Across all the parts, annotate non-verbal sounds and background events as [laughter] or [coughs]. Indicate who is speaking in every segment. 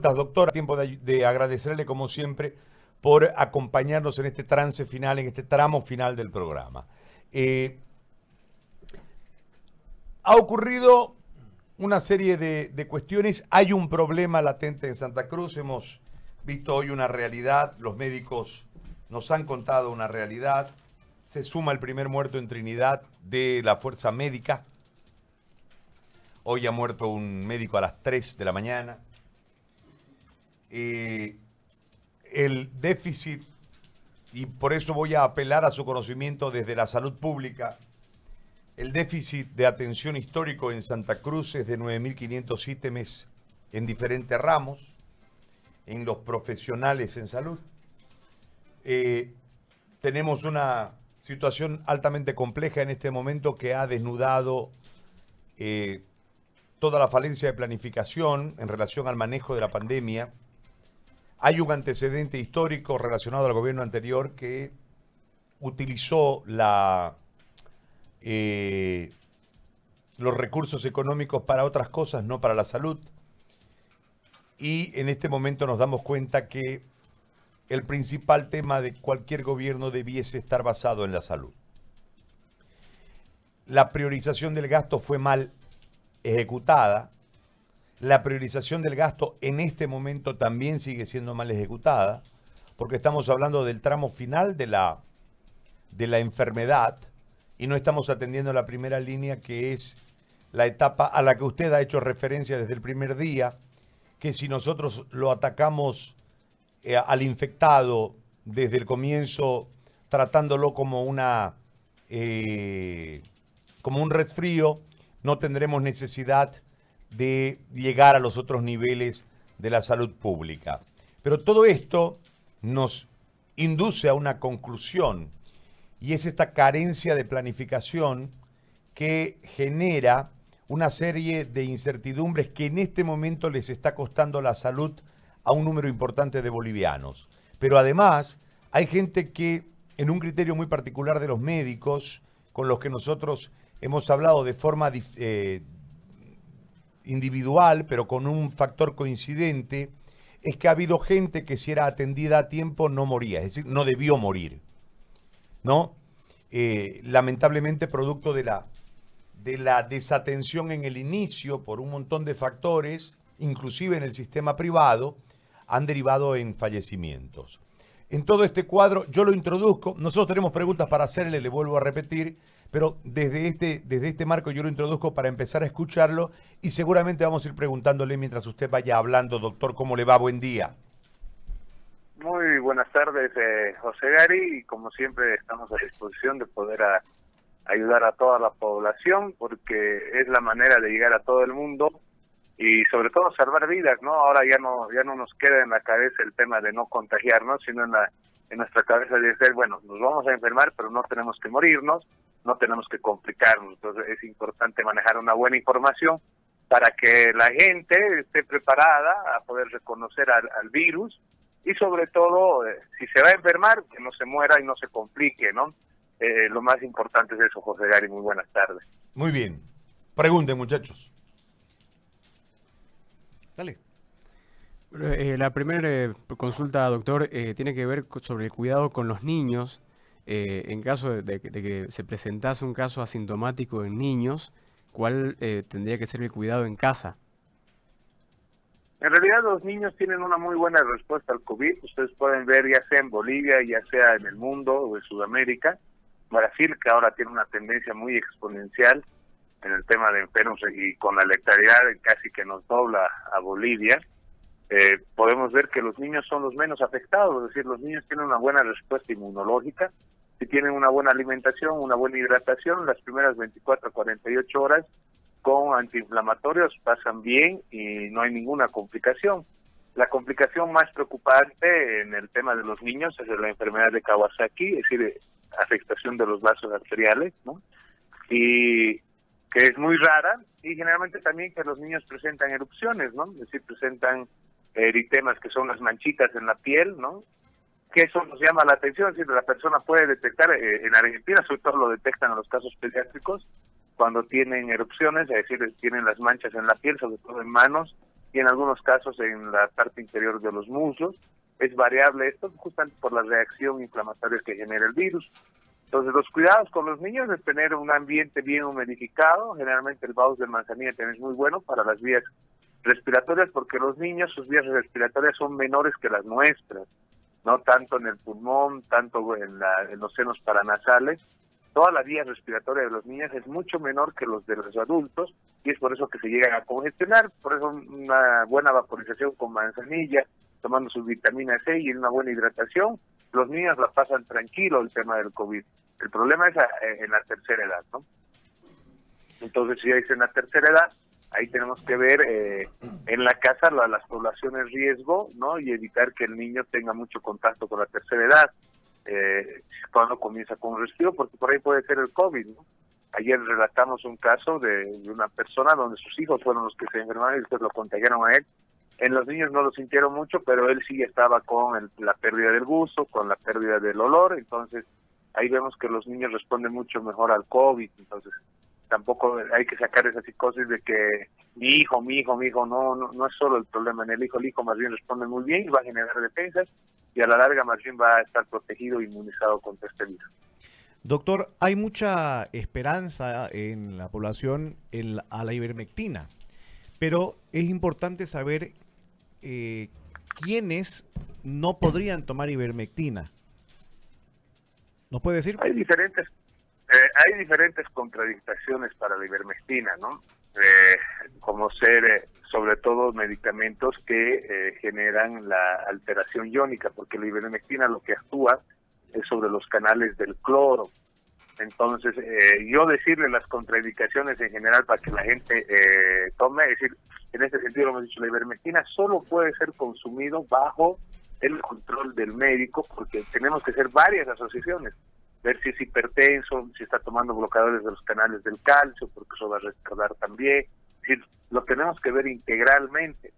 Speaker 1: doctora, tiempo de, agradecerle como siempre por acompañarnos en este trance final, en este tramo final del programa. Eh, ha ocurrido una serie de, de, cuestiones, hay un problema latente en Santa Cruz, hemos visto hoy una realidad, los médicos nos han contado una realidad, se suma el primer muerto en Trinidad de la fuerza médica, hoy ha muerto un médico a las 3 de la mañana, eh, el déficit, y por eso voy a apelar a su conocimiento desde la salud pública, el déficit de atención histórico en Santa Cruz es de 9.500 ítems en diferentes ramos, en los profesionales en salud. Eh, tenemos una situación altamente compleja en este momento que ha desnudado eh, toda la falencia de planificación en relación al manejo de la pandemia hay un antecedente histórico relacionado al gobierno anterior que utilizó eh, los recursos económicos para otras cosas, no para la salud. Y en este momento nos damos cuenta que el principal tema de cualquier gobierno debiese estar basado en la salud. La priorización del gasto fue mal ejecutada la priorización del gasto en este momento también sigue siendo mal ejecutada, porque estamos hablando del tramo final de la, de la enfermedad y no estamos atendiendo la primera línea que es la etapa a la que usted ha hecho referencia desde el primer día, que si nosotros lo atacamos eh, al infectado desde el comienzo, tratándolo como una eh, como un resfrío, no tendremos necesidad de llegar a los otros niveles de la salud pública. Pero todo esto nos induce a una conclusión y es esta carencia de planificación que genera una serie de incertidumbres que en este momento les está costando la salud a un número importante de bolivianos. Pero además hay gente que en un criterio muy particular de los médicos, con los que nosotros hemos hablado de forma eh, individual, pero con un factor coincidente, es que ha habido gente que si era atendida a tiempo no moría, es decir, no debió morir. ¿No? Eh, lamentablemente producto de la, de la desatención en el inicio por un montón de factores, inclusive en el sistema privado, han derivado en fallecimientos. En todo este cuadro, yo lo introduzco, nosotros tenemos preguntas para hacerle, le vuelvo a repetir, pero desde este, desde este marco yo lo introduzco para empezar a escucharlo y seguramente vamos a ir preguntándole mientras usted vaya hablando, doctor, ¿cómo le va? Buen día.
Speaker 2: Muy buenas tardes, eh, José Gary, y como siempre estamos a disposición de poder ayudar a toda la población porque es la manera de llegar a todo el mundo y sobre todo salvar vidas, ¿no? Ahora ya no ya no nos queda en la cabeza el tema de no contagiarnos, sino en la en nuestra cabeza de decir, bueno, nos vamos a enfermar, pero no tenemos que morirnos no tenemos que complicarnos. Entonces es importante manejar una buena información para que la gente esté preparada a poder reconocer al, virus y sobre todo, eh, si se va a enfermar, que no se muera y no se complique, ¿no? Eh, lo más importante es eso, José Gary. Muy buenas tardes.
Speaker 1: Muy bien. Pregunten, muchachos.
Speaker 3: Dale. Eh, la primera consulta, doctor, tiene que ver sobre el cuidado con los niños eh, en caso de, que se presentase un caso asintomático en niños, ¿cuál eh, tendría que ser el cuidado en casa?
Speaker 2: En realidad los niños tienen una muy buena respuesta al COVID. Ustedes pueden ver ya sea en Bolivia, ya sea en el mundo o en Sudamérica. Brasil, que ahora tiene una tendencia muy exponencial en el tema de enfermos y con la letalidad casi que nos dobla a Bolivia, eh, podemos ver que los niños son los menos afectados, es decir, los niños tienen una buena respuesta inmunológica, si tienen una buena alimentación, una buena hidratación, las primeras 24 a 48 horas con antiinflamatorios pasan bien y no hay ninguna complicación. La complicación más preocupante en el tema de los niños es la enfermedad de Kawasaki, es decir, afectación de los vasos arteriales, ¿no? Y que es muy rara y generalmente también que los niños presentan erupciones, ¿no? Es decir, presentan eritemas que son las manchitas en la piel, ¿no? que eso nos llama la atención, si la persona puede detectar, eh, en Argentina sobre todo lo detectan en los casos pediátricos, cuando tienen erupciones, es decir, tienen las manchas en la piel, sobre todo en manos, y en algunos casos en la parte inferior de los muslos. Es variable esto justamente por la reacción inflamatoria que genera el virus. Entonces, los cuidados con los niños es tener un ambiente bien humidificado. Generalmente el baus de manzanilla también es muy bueno para las vías respiratorias porque los niños, sus vías respiratorias son menores que las nuestras, no tanto en el pulmón, tanto en, en los senos paranasales. Toda la vía respiratoria de los niños es mucho menor que los de los adultos y es por eso que se llegan a congestionar. Por eso una buena vaporización con manzanilla, tomando su vitamina C y una buena hidratación, los niños la pasan tranquilo el tema del COVID. El problema es eh, en la tercera edad, ¿no? Entonces, si es en la tercera edad, ahí tenemos que ver eh, en la casa las poblaciones riesgo, ¿no? Y evitar que el niño tenga mucho contacto con la tercera edad eh, cuando comienza con un resfrío, porque por ahí puede ser el COVID, ¿no? Ayer relatamos un caso de, una persona donde sus hijos fueron los que se enfermaron y después lo contagiaron a él. En los niños no lo sintieron mucho, pero él sí estaba con la pérdida del gusto, con la pérdida del olor, entonces ahí vemos que los niños responden mucho mejor al COVID, entonces tampoco hay que sacar esa psicosis de que mi hijo, mi hijo, mi hijo, no, no, no es solo el problema en el hijo, el hijo más bien responde muy bien y va a generar defensas y a la larga más bien va a estar protegido e inmunizado contra este virus.
Speaker 4: Doctor, hay mucha esperanza en la población en a la ivermectina, pero es importante saber eh, quiénes no podrían tomar ivermectina. ¿Nos puede decir?
Speaker 2: Hay diferentes, eh, hay diferentes contradicciones para la ivermectina, ¿no? Eh, como ser eh, sobre todo medicamentos que eh, generan la alteración iónica, porque la ivermectina lo que actúa es sobre los canales del cloro. Entonces, yo decirle las contraindicaciones en general para que la gente tome, es decir, en este sentido lo hemos dicho, la ivermectina solo puede ser consumido bajo el control del médico, porque tenemos que hacer varias asociaciones ver si es hipertenso, si está tomando bloqueadores de los canales del calcio, porque eso va a recordar también. Es lo tenemos que ver integralmente,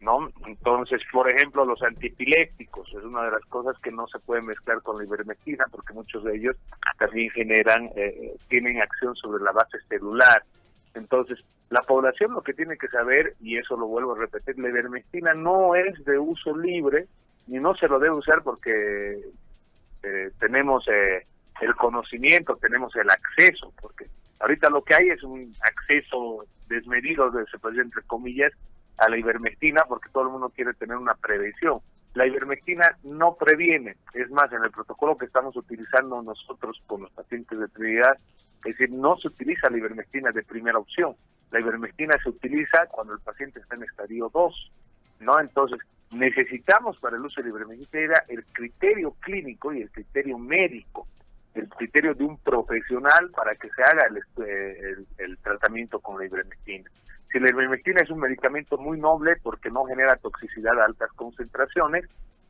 Speaker 2: ¿no? Entonces, por ejemplo, los antipilépticos es una de las cosas que no se puede mezclar con la ivermectina, porque muchos de ellos también generan, eh, tienen acción sobre la base celular. Entonces, la población lo que tiene que saber, y eso lo vuelvo a repetir, la ivermectina no es de uso libre, ni no se lo debe usar porque eh, tenemos eh, el conocimiento, tenemos el acceso, porque ahorita lo que hay es un acceso desmedido, de, se puede entre comillas, a la ivermectina, porque todo el mundo quiere tener una prevención. La ivermectina no previene, es más, en el protocolo que estamos utilizando nosotros con los pacientes de Trinidad, es decir, no se utiliza la ivermectina de primera opción. La ivermectina se utiliza cuando el paciente está en estadio 2, ¿no? Entonces, necesitamos para el uso de la ivermectina el criterio clínico y el criterio médico el criterio de un profesional para que se haga el, el, tratamiento con la ivermectina. Si la ivermectina es un medicamento muy noble porque no genera toxicidad a altas concentraciones,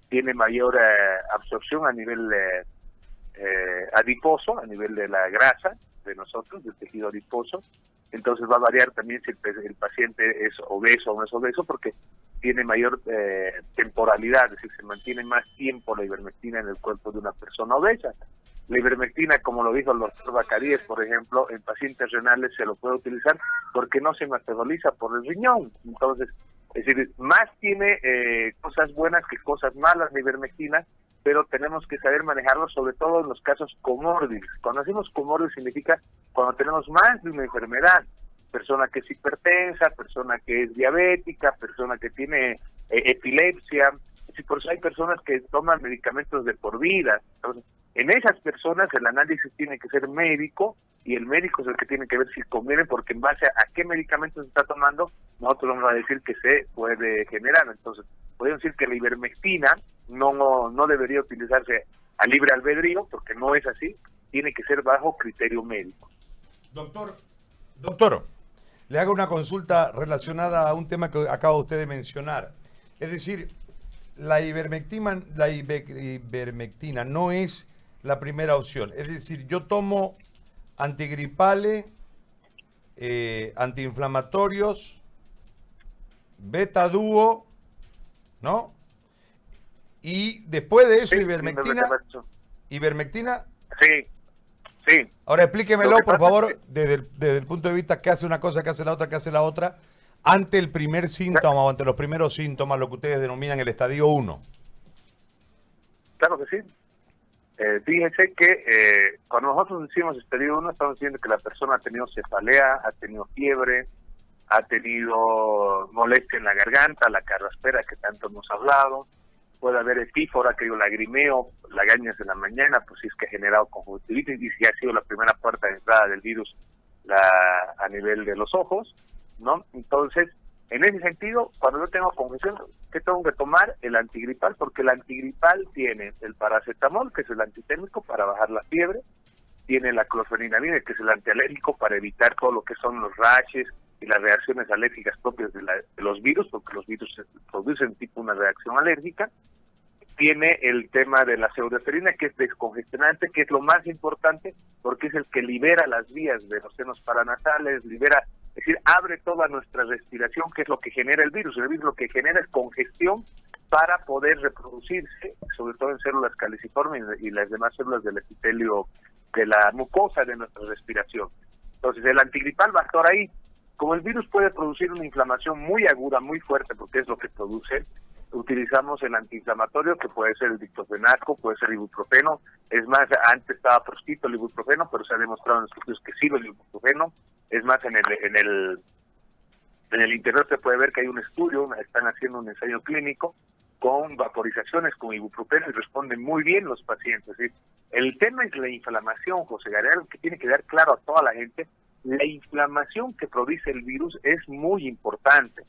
Speaker 2: tiene mayor eh, absorción a nivel eh, eh, adiposo, a nivel de la grasa de nosotros, del tejido adiposo, entonces va a variar también si el, paciente es obeso o no es obeso porque tiene mayor temporalidad, es decir, se mantiene más tiempo la ivermectina en el cuerpo de una persona obesa. La ivermectina, como lo dijo el doctor Bacaríes, por ejemplo, en pacientes renales se lo puede utilizar porque no se metaboliza por el riñón. Entonces, es decir, más tiene eh, cosas buenas que cosas malas la ivermectina, pero tenemos que saber manejarlo, sobre todo en los casos comórbidos. Cuando decimos comórbidos significa cuando tenemos más de una enfermedad. Persona que es hipertensa, persona que es diabética, persona que tiene eh, epilepsia. Es por eso hay personas que toman medicamentos de por vida. Entonces, en esas personas el análisis tiene que ser médico y el médico es el que tiene que ver si conviene porque en base a, qué medicamentos se está tomando, nosotros vamos a decir que se puede generar. Entonces, podemos decir que la ivermectina no, no, debería utilizarse a libre albedrío porque no es así, tiene que ser bajo criterio médico.
Speaker 1: Doctor, doctor, le hago una consulta relacionada a un tema que acaba usted de mencionar. Es decir, la ivermectina, la ivermectina no es la primera opción. Es decir, yo tomo antigripales, eh, antiinflamatorios, beta dúo, ¿no? Y después de eso, ivermectina. Ivermectina.
Speaker 2: Sí, sí.
Speaker 1: Ahora explíquemelo, por favor, desde, el, desde el punto de vista que hace una cosa, que hace la otra, que hace la otra. ante el primer síntoma o ante los primeros síntomas, lo que ustedes denominan el estadio 1.
Speaker 2: Claro que sí. Eh, fíjense que eh, cuando nosotros decimos estadio 1, estamos diciendo que la persona ha tenido cefalea, ha tenido fiebre, ha tenido molestia en la garganta, la carraspera que tanto hemos hablado, puede haber epífora, que yo lagrimeo, lagañas en la mañana, pues si es que ha generado conjuntivitis y si ha sido la primera puerta de entrada del virus la, a nivel de los ojos, ¿no? Entonces, en ese sentido, cuando yo tengo congestión, ¿qué tengo que tomar? El antigripal, porque el antigripal tiene el paracetamol, que es el antitérmico para bajar la fiebre, tiene la clofeniramida, que es el antialérgico para evitar todo lo que son los rashes y las reacciones alérgicas propias de, los virus, porque los virus producen tipo una reacción alérgica, tiene el tema de la pseudoeferina, que es descongestionante, que es lo más importante porque es el que libera las vías de los senos paranasales, libera, es decir, abre toda nuestra respiración, que es lo que genera el virus. El virus lo que genera es congestión para poder reproducirse, sobre todo en células caliciformes y las demás células del epitelio de la mucosa de nuestra respiración. Entonces, el antigripal va a estar ahí. Como el virus puede producir una inflamación muy aguda, muy fuerte, porque es lo que produce, utilizamos el antiinflamatorio que puede ser el diclofenaco, puede ser el ibuprofeno. Es más, antes estaba proscrito el ibuprofeno, pero se ha demostrado en estudios que sirve el ibuprofeno. Es más, en el, en el, en el interior se puede ver que hay un estudio, están haciendo un ensayo clínico con vaporizaciones con ibuprofeno y responden muy bien los pacientes. El tema es la inflamación, José García, que tiene que dar claro a toda la gente. La inflamación que produce el virus es muy importante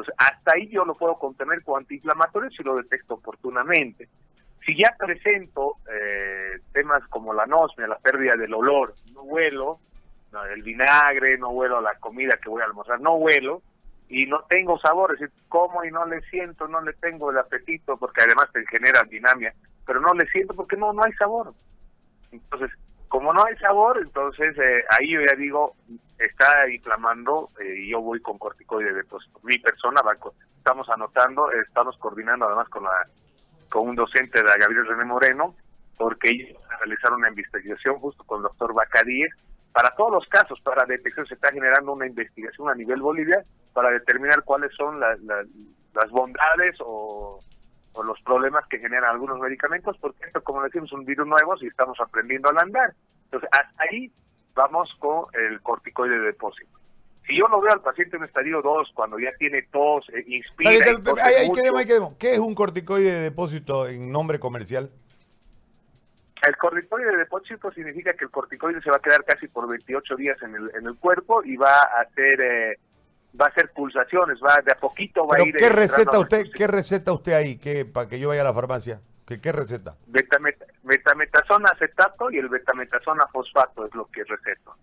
Speaker 2: entonces, hasta ahí yo lo puedo contener con antiinflamatorios si lo detecto oportunamente. Si ya presento eh, temas como la anosmia, la pérdida del olor, no huelo, el vinagre, no huelo la comida que voy a almorzar, no huelo, y no tengo sabor, es decir, como y no le siento, no le tengo el apetito, porque además te genera dinamia, pero no le siento porque no, no hay sabor. Entonces, como no hay sabor, entonces eh, ahí yo ya digo, está inflamando eh, y yo voy con corticoide de Mi persona va, estamos anotando, estamos coordinando además con la con un docente de Gabriel René Moreno, porque ellos realizaron una investigación justo con el doctor Bacadíes, para todos los casos, para detección se está generando una investigación a nivel Bolivia para determinar cuáles son las bondades o o los problemas que generan algunos medicamentos, porque esto, como decimos, es un virus nuevo y estamos aprendiendo a andar. Entonces, hasta ahí vamos con el corticoide de depósito. Si yo lo veo al paciente en estadio 2, cuando ya tiene tos, eh, inspira...
Speaker 1: Ahí, quedemos, ahí quedemos. ¿Qué es un corticoide de depósito en nombre comercial?
Speaker 2: El corticoide de depósito significa que el corticoide se va a quedar casi por 28 días en el, en el cuerpo y va a hacer... Eh, va a hacer pulsaciones, va de a poquito va a ir.
Speaker 1: ¿Qué receta usted? ¿Qué receta usted ahí? ¿Qué, para que yo vaya a la farmacia. ¿Qué, qué receta?
Speaker 2: betametasona acetato y el betametasona fosfato es lo que receto.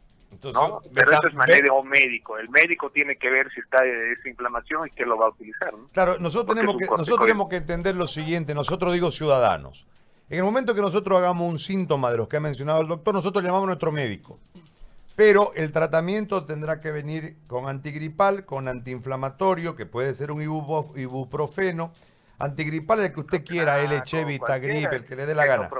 Speaker 2: ¿no? Pero eso es manejo médico. El médico tiene que ver si está esa inflamación y qué lo va a utilizar.
Speaker 1: Claro, nosotros tenemos, que, nosotros tenemos que entender lo siguiente, nosotros digo ciudadanos. En el momento que nosotros hagamos un síntoma de los que ha mencionado el doctor, nosotros llamamos a nuestro médico. Pero el tratamiento tendrá que venir con antigripal, con antiinflamatorio, que puede ser un ibuprofeno. Antigripal el que usted quiera, ah, LH, Vitagrip, el que le dé la gana.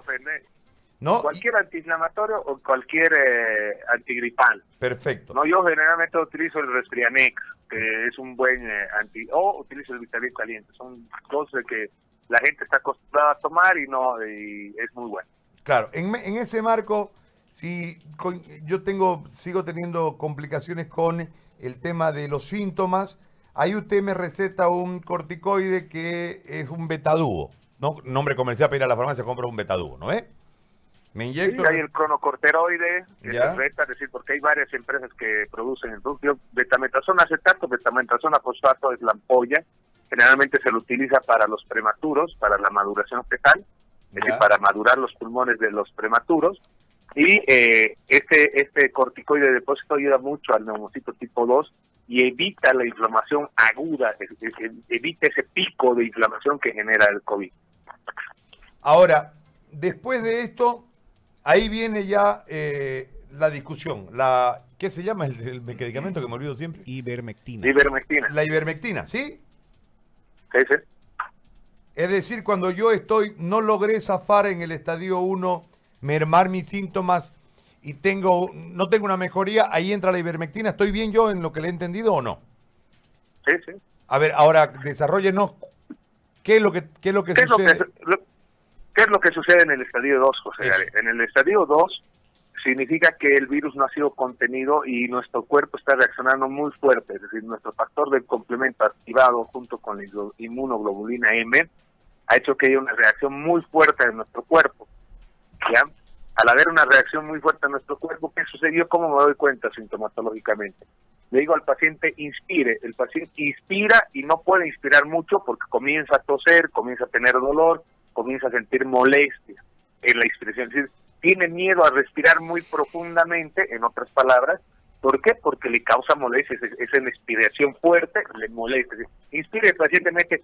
Speaker 2: ¿No? Cualquier antiinflamatorio o cualquier eh, antigripal.
Speaker 1: Perfecto.
Speaker 2: No, yo generalmente utilizo el Resprianex, que es un buen eh, anti... O utilizo el Vitagrip caliente. Son cosas que la gente está acostumbrada a tomar y no y es muy bueno.
Speaker 1: Claro, en, en ese marco si yo tengo, sigo teniendo complicaciones con el tema de los síntomas, ahí usted me receta un corticoide que es un betadúo, ¿no? Nombre comercial para ir a la farmacia compra un betadúo, ¿no es?
Speaker 2: Me inyecto. Sí, hay el cronocorteroide, que es decir, porque hay varias empresas que producen el producto. Betametasona acetato, betametasona fosfato es la ampolla. Generalmente se lo utiliza para los prematuros, para la maduración fetal, es decir, para madurar los pulmones de los prematuros. Y eh, este, este corticoide de depósito ayuda mucho al neumocito tipo 2 y evita la inflamación aguda, evita ese pico de inflamación que genera el COVID.
Speaker 1: Ahora, después de esto, ahí viene ya eh, la discusión. La, ¿Qué se llama el, medicamento que me olvido siempre?
Speaker 4: Ivermectina.
Speaker 2: Ivermectina.
Speaker 1: La ivermectina, ¿sí?
Speaker 2: Sí, sí.
Speaker 1: Es decir, cuando yo estoy, no logré zafar en el estadio 1 mermar mis síntomas y tengo no tengo una mejoría, ahí entra la ivermectina. ¿Estoy bien yo en lo que le he entendido o no?
Speaker 2: Sí, sí.
Speaker 1: A ver, ahora desarrollenos qué es lo que, qué es lo que
Speaker 2: ¿Qué es lo que,
Speaker 1: sucede.
Speaker 2: lo- qué es lo que sucede en el estadio 2, José? En el estadio 2 significa que el virus no ha sido contenido y nuestro cuerpo está reaccionando muy fuerte, es decir, nuestro factor del complemento activado junto con la inmunoglobulina M ha hecho que haya una reacción muy fuerte en nuestro cuerpo. Al haber una reacción muy fuerte en nuestro cuerpo, ¿qué sucedió? ¿Cómo me doy cuenta sintomatológicamente? Le digo al paciente, inspire. El paciente inspira y no puede inspirar mucho porque comienza a toser, comienza a tener dolor, comienza a sentir molestia en la inspiración. Tiene miedo a respirar muy profundamente, en otras palabras. ¿Por qué? Porque le causa molestia. Es, una inspiración fuerte, le molesta. Inspira, el paciente mete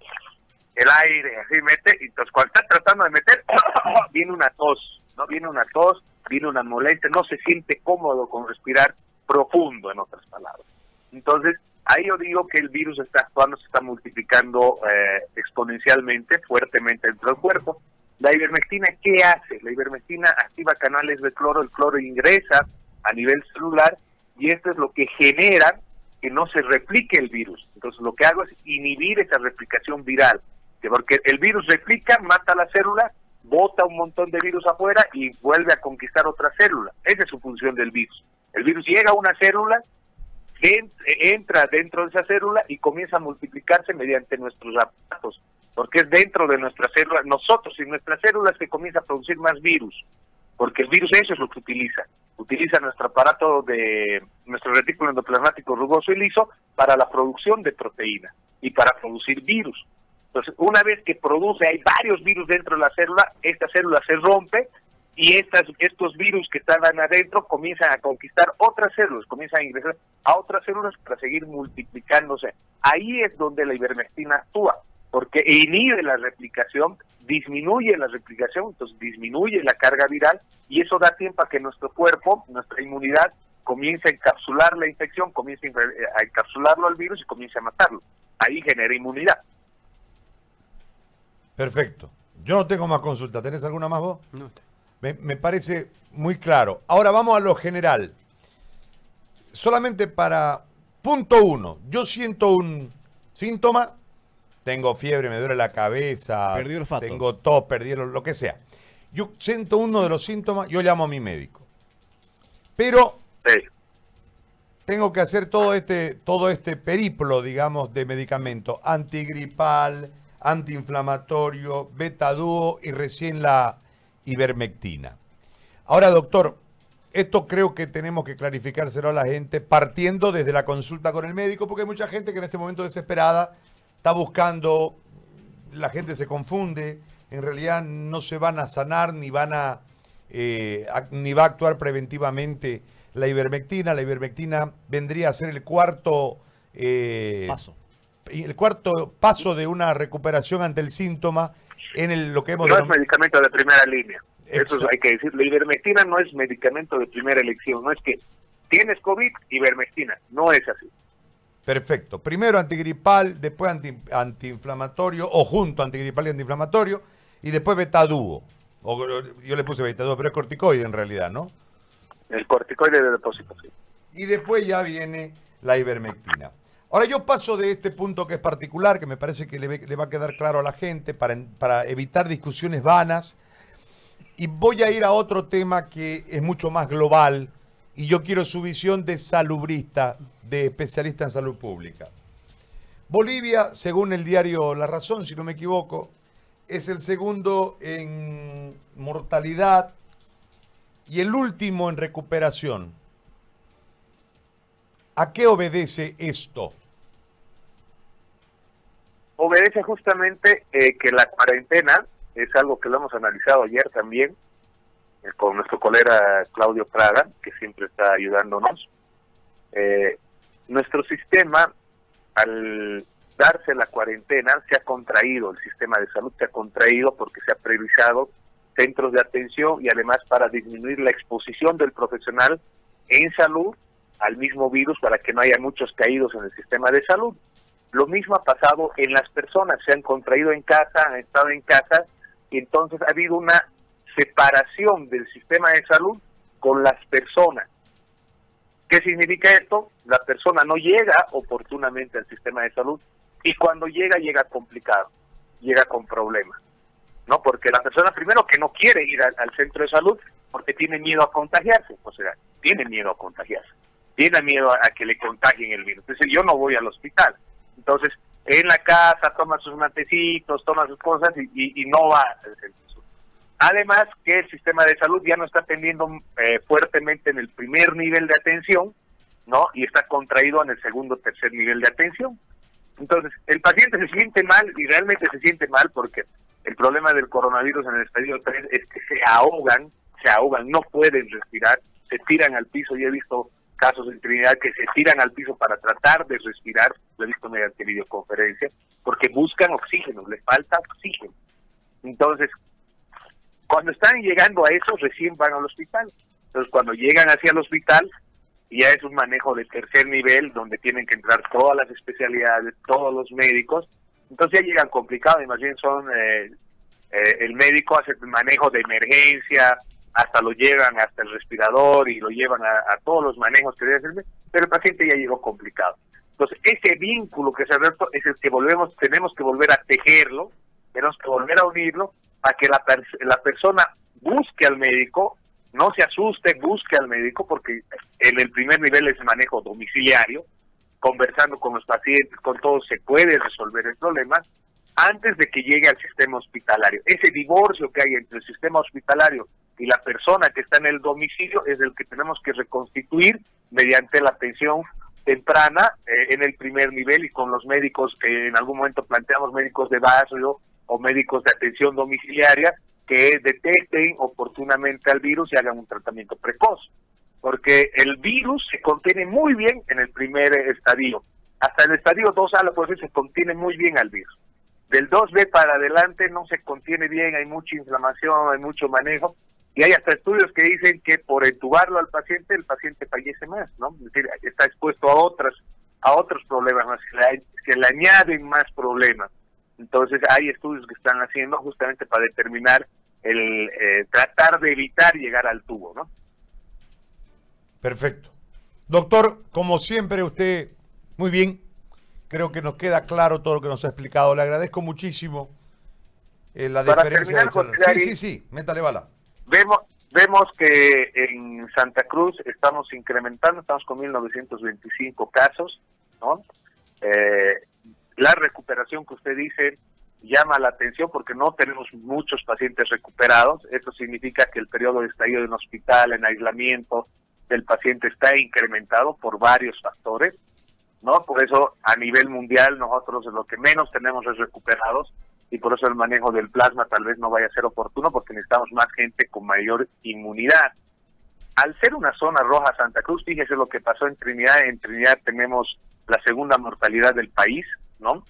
Speaker 2: el aire, así mete, y entonces cuando está tratando de meter, [coughs] viene una tos, ¿no? Viene una tos, viene una molestia, no se siente cómodo con respirar profundo, en otras palabras. Entonces, ahí yo digo que el virus está actuando, se está multiplicando eh, exponencialmente, fuertemente dentro del cuerpo. La ivermectina, ¿qué hace? La ivermectina activa canales de cloro, el cloro ingresa a nivel celular y esto es lo que genera que no se replique el virus. Entonces, lo que hago es inhibir esa replicación viral, que porque el virus replica, mata la célula, bota un montón de virus afuera y vuelve a conquistar otra célula. Esa es su función del virus. El virus llega a una célula, en- entra dentro de esa célula y comienza a multiplicarse mediante nuestros aparatos, porque es dentro de nuestra célula, nosotros y nuestras células que comienza a producir más virus, porque el virus eso es lo que utiliza, utiliza nuestro aparato de nuestro retículo endoplasmático rugoso y liso para la producción de proteína y para producir virus. Entonces, una vez que produce, hay varios virus dentro de la célula, esta célula se rompe y estas, estos virus que estaban adentro comienzan a conquistar otras células, comienzan a ingresar a otras células para seguir multiplicándose. Ahí es donde la ivermectina actúa, porque inhibe la replicación, disminuye la replicación, entonces disminuye la carga viral y eso da tiempo a que nuestro cuerpo, nuestra inmunidad, comience a encapsular la infección, comience a encapsularlo al virus y comience a matarlo. Ahí genera inmunidad.
Speaker 1: Perfecto. Yo no tengo más consulta. ¿Tenés alguna más vos?
Speaker 3: No.
Speaker 1: Me, me parece muy claro. Ahora vamos a lo general. Solamente para punto uno. Yo siento un síntoma. Tengo fiebre, me duele la cabeza.
Speaker 4: Perdí el olfato.
Speaker 1: Tengo tos, perdí el- lo que sea. Yo siento uno de los síntomas, yo llamo a mi médico. Pero
Speaker 2: Sí.
Speaker 1: tengo que hacer todo este, todo este periplo, digamos, de medicamento antigripal, antiinflamatorio, beta-dúo y recién la ivermectina. Ahora, doctor, esto creo que tenemos que clarificárselo a la gente partiendo desde la consulta con el médico, porque hay mucha gente que en este momento desesperada está buscando, la gente se confunde, en realidad no se van a sanar ni van a eh, ni va a actuar preventivamente la ivermectina. La ivermectina vendría a ser el cuarto eh,
Speaker 4: Paso.
Speaker 1: El cuarto paso de una recuperación ante el síntoma en el, lo que hemos
Speaker 2: No es medicamento de primera línea. Eso hay que decir. La ivermectina no es medicamento de primera elección. No es que tienes COVID, ivermectina. No es así.
Speaker 1: Perfecto. Primero antigripal, después anti- antiinflamatorio, o junto antigripal y antiinflamatorio, y después betaduo. O, yo le puse betaduo, pero es corticoide en realidad, ¿no?
Speaker 2: El corticoide de depósito, sí.
Speaker 1: Y después ya viene la ivermectina. Ahora yo paso de este punto que es particular, que me parece que le, va a quedar claro a la gente para, para evitar discusiones vanas, y voy a ir a otro tema que es mucho más global, y yo quiero su visión de salubrista, de especialista en salud pública. Bolivia, según el diario La Razón, si no me equivoco, es el segundo en mortalidad y el último en recuperación. ¿A qué obedece esto?
Speaker 2: Obedece justamente eh, que la cuarentena es algo que lo hemos analizado ayer también eh, con nuestro colega Claudio Prada, que siempre está ayudándonos. Eh, nuestro sistema, al darse la cuarentena, se ha contraído, el sistema de salud se ha contraído porque se ha priorizado centros de atención y además para disminuir la exposición del profesional en salud al mismo virus para que no haya muchos caídos en el sistema de salud. Lo mismo ha pasado en las personas, se han contraído en casa, han estado en casa y entonces ha habido una separación del sistema de salud con las personas. ¿Qué significa esto? La persona no llega oportunamente al sistema de salud y cuando llega, llega complicado, llega con problemas. ¿No? Porque la persona primero que no quiere ir al, centro de salud porque tiene miedo a contagiarse, o sea, tiene miedo a contagiarse, tiene miedo a, que le contagien el virus. Entonces yo no voy al hospital. Entonces, en la casa toma sus matecitos, toma sus cosas y, no va al centro Además que el sistema de salud ya no está atendiendo eh, fuertemente en el primer nivel de atención, ¿no? Y está contraído en el segundo tercer nivel de atención. Entonces, el paciente se siente mal y realmente se siente mal porque el problema del coronavirus en el estadio 3 es que se ahogan, se ahogan, no pueden respirar, se tiran al piso. y he visto casos en Trinidad que se tiran al piso para tratar de respirar, lo he visto mediante videoconferencia, porque buscan oxígeno, les falta oxígeno. Entonces, cuando están llegando a eso, recién van al hospital. Entonces, cuando llegan hacia el hospital, ya es un manejo de tercer nivel, donde tienen que entrar todas las especialidades, todos los médicos. Entonces ya llegan complicados, imagínense, son, eh, eh, el médico hace el manejo de emergencia, hasta lo llevan hasta el respirador y lo llevan a, todos los manejos que debe hacerse, pero el paciente ya llegó complicado. Entonces, ese vínculo que se ha roto es el que volvemos, tenemos que volver a tejerlo, tenemos que volver a unirlo para que la, la persona busque al médico, no se asuste, busque al médico, porque en el primer nivel es manejo domiciliario, conversando con los pacientes, con todos se puede resolver el problema antes de que llegue al sistema hospitalario. Ese divorcio que hay entre el sistema hospitalario y la persona que está en el domicilio es el que tenemos que reconstituir mediante la atención temprana eh, en el primer nivel y con los médicos que en algún momento planteamos médicos de barrio o médicos de atención domiciliaria que detecten oportunamente al virus y hagan un tratamiento precoz. Porque el virus se contiene muy bien en el primer estadio. Hasta el estadio 2A la se contiene muy bien al virus. Del 2B para adelante no se contiene bien, hay mucha inflamación, hay mucho manejo. Y hay hasta estudios que dicen que por entubarlo al paciente, el paciente fallece más, ¿no? Es decir, está expuesto a otras a otros problemas más, que le añaden más problemas. Entonces hay estudios que están haciendo justamente para determinar el eh, tratar de evitar llegar al tubo, ¿no?
Speaker 1: Perfecto. Doctor, como siempre usted, muy bien, creo que nos queda claro todo lo que nos ha explicado. Le agradezco muchísimo eh, la diferencia.
Speaker 2: sí, sí, sí, métale bala. Vemos, vemos que en Santa Cruz estamos incrementando, estamos con 1.925 casos, ¿no? Eh, la recuperación que usted dice llama la atención porque no tenemos muchos pacientes recuperados. Eso significa que el periodo de estadio en hospital, en aislamiento del paciente está incrementado por varios factores. ¿no? Por eso a nivel mundial nosotros lo que menos tenemos es recuperados y por eso el manejo del plasma tal vez no vaya a ser oportuno porque necesitamos más gente con mayor inmunidad. Al ser una zona roja Santa Cruz, fíjese lo que pasó en Trinidad. En Trinidad tenemos la segunda mortalidad del país, ¿no?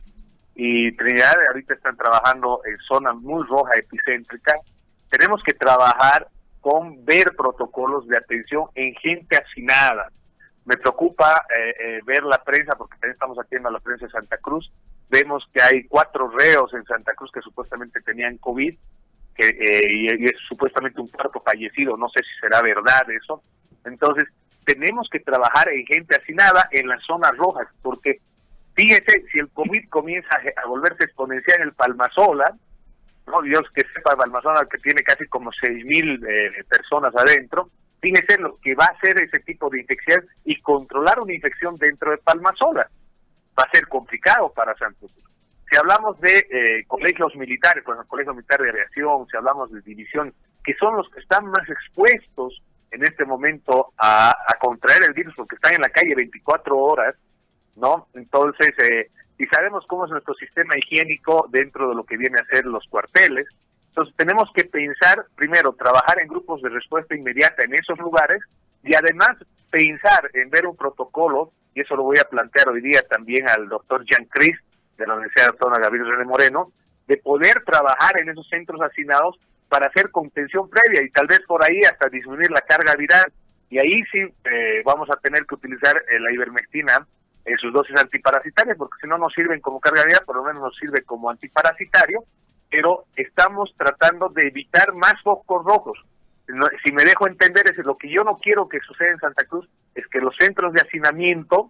Speaker 2: Y Trinidad ahorita están trabajando en zona muy roja epicéntrica. Tenemos que trabajar con ver protocolos de atención en gente hacinada. Me preocupa eh, eh, ver la prensa, porque también estamos haciendo la prensa de Santa Cruz. Vemos que hay cuatro reos en Santa Cruz que supuestamente tenían COVID, que eh, y, es supuestamente un cuarto fallecido. No sé si será verdad eso. Entonces, tenemos que trabajar en gente hacinada en las zonas rojas, porque Fíjese, si el COVID comienza a, volverse exponencial en el Palmasola, no Dios que sepa Palmasola que tiene casi como seis mil eh, personas adentro, fíjese lo que va a ser ese tipo de infección y controlar una infección dentro de Palmasola. Va a ser complicado para Santos. Si hablamos de eh, colegios militares, pues el Colegio Militar de Aviación, si hablamos de división, que son los que están más expuestos en este momento a, contraer el virus porque están en la calle 24 horas, ¿no? Entonces, eh, y sabemos cómo es nuestro sistema higiénico dentro de lo que viene a ser los cuarteles. Entonces, tenemos que pensar, primero, trabajar en grupos de respuesta inmediata en esos lugares y además pensar en ver un protocolo, y eso lo voy a plantear hoy día también al doctor Jean Cris de la Universidad Autónoma Gabriel René Moreno, de poder trabajar en esos centros hacinados para hacer contención previa y tal vez por ahí hasta disminuir la carga viral. Y ahí sí eh, vamos a tener que utilizar eh, la ivermectina en sus dosis antiparasitarias, porque si no nos sirven como carga viral, por lo menos nos sirve como antiparasitario, pero estamos tratando de evitar más focos rojos. Es si me dejo entender, es lo que yo no quiero que suceda en Santa Cruz es que los centros de hacinamiento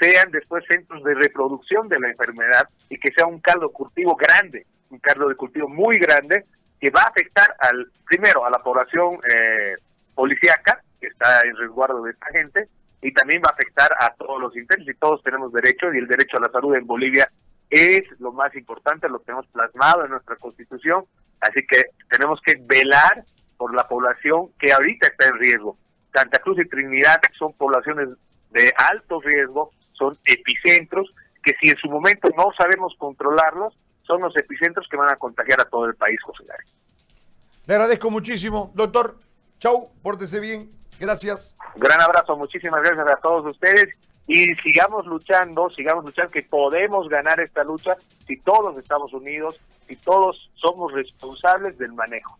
Speaker 2: sean después centros de reproducción de la enfermedad y que sea un caldo cultivo grande, un caldo de cultivo muy grande que va a afectar al primero a la población eh, policíaca que está en resguardo de esta gente y también va a afectar a todos los internos y todos tenemos derecho y el derecho a la salud en Bolivia es lo más importante, lo tenemos plasmado en nuestra constitución, así que tenemos que velar por la población que ahorita está en riesgo. Santa Cruz y Trinidad son poblaciones de alto riesgo, son epicentros que si en su momento no sabemos controlarlos, son los epicentros que van a contagiar a todo el país, José Gary.
Speaker 1: Le agradezco muchísimo, doctor. Chau, pórtese bien. Gracias.
Speaker 2: Gran abrazo, muchísimas gracias a todos ustedes y sigamos luchando, sigamos luchando, que podemos ganar esta lucha si todos estamos unidos, si todos somos responsables del manejo.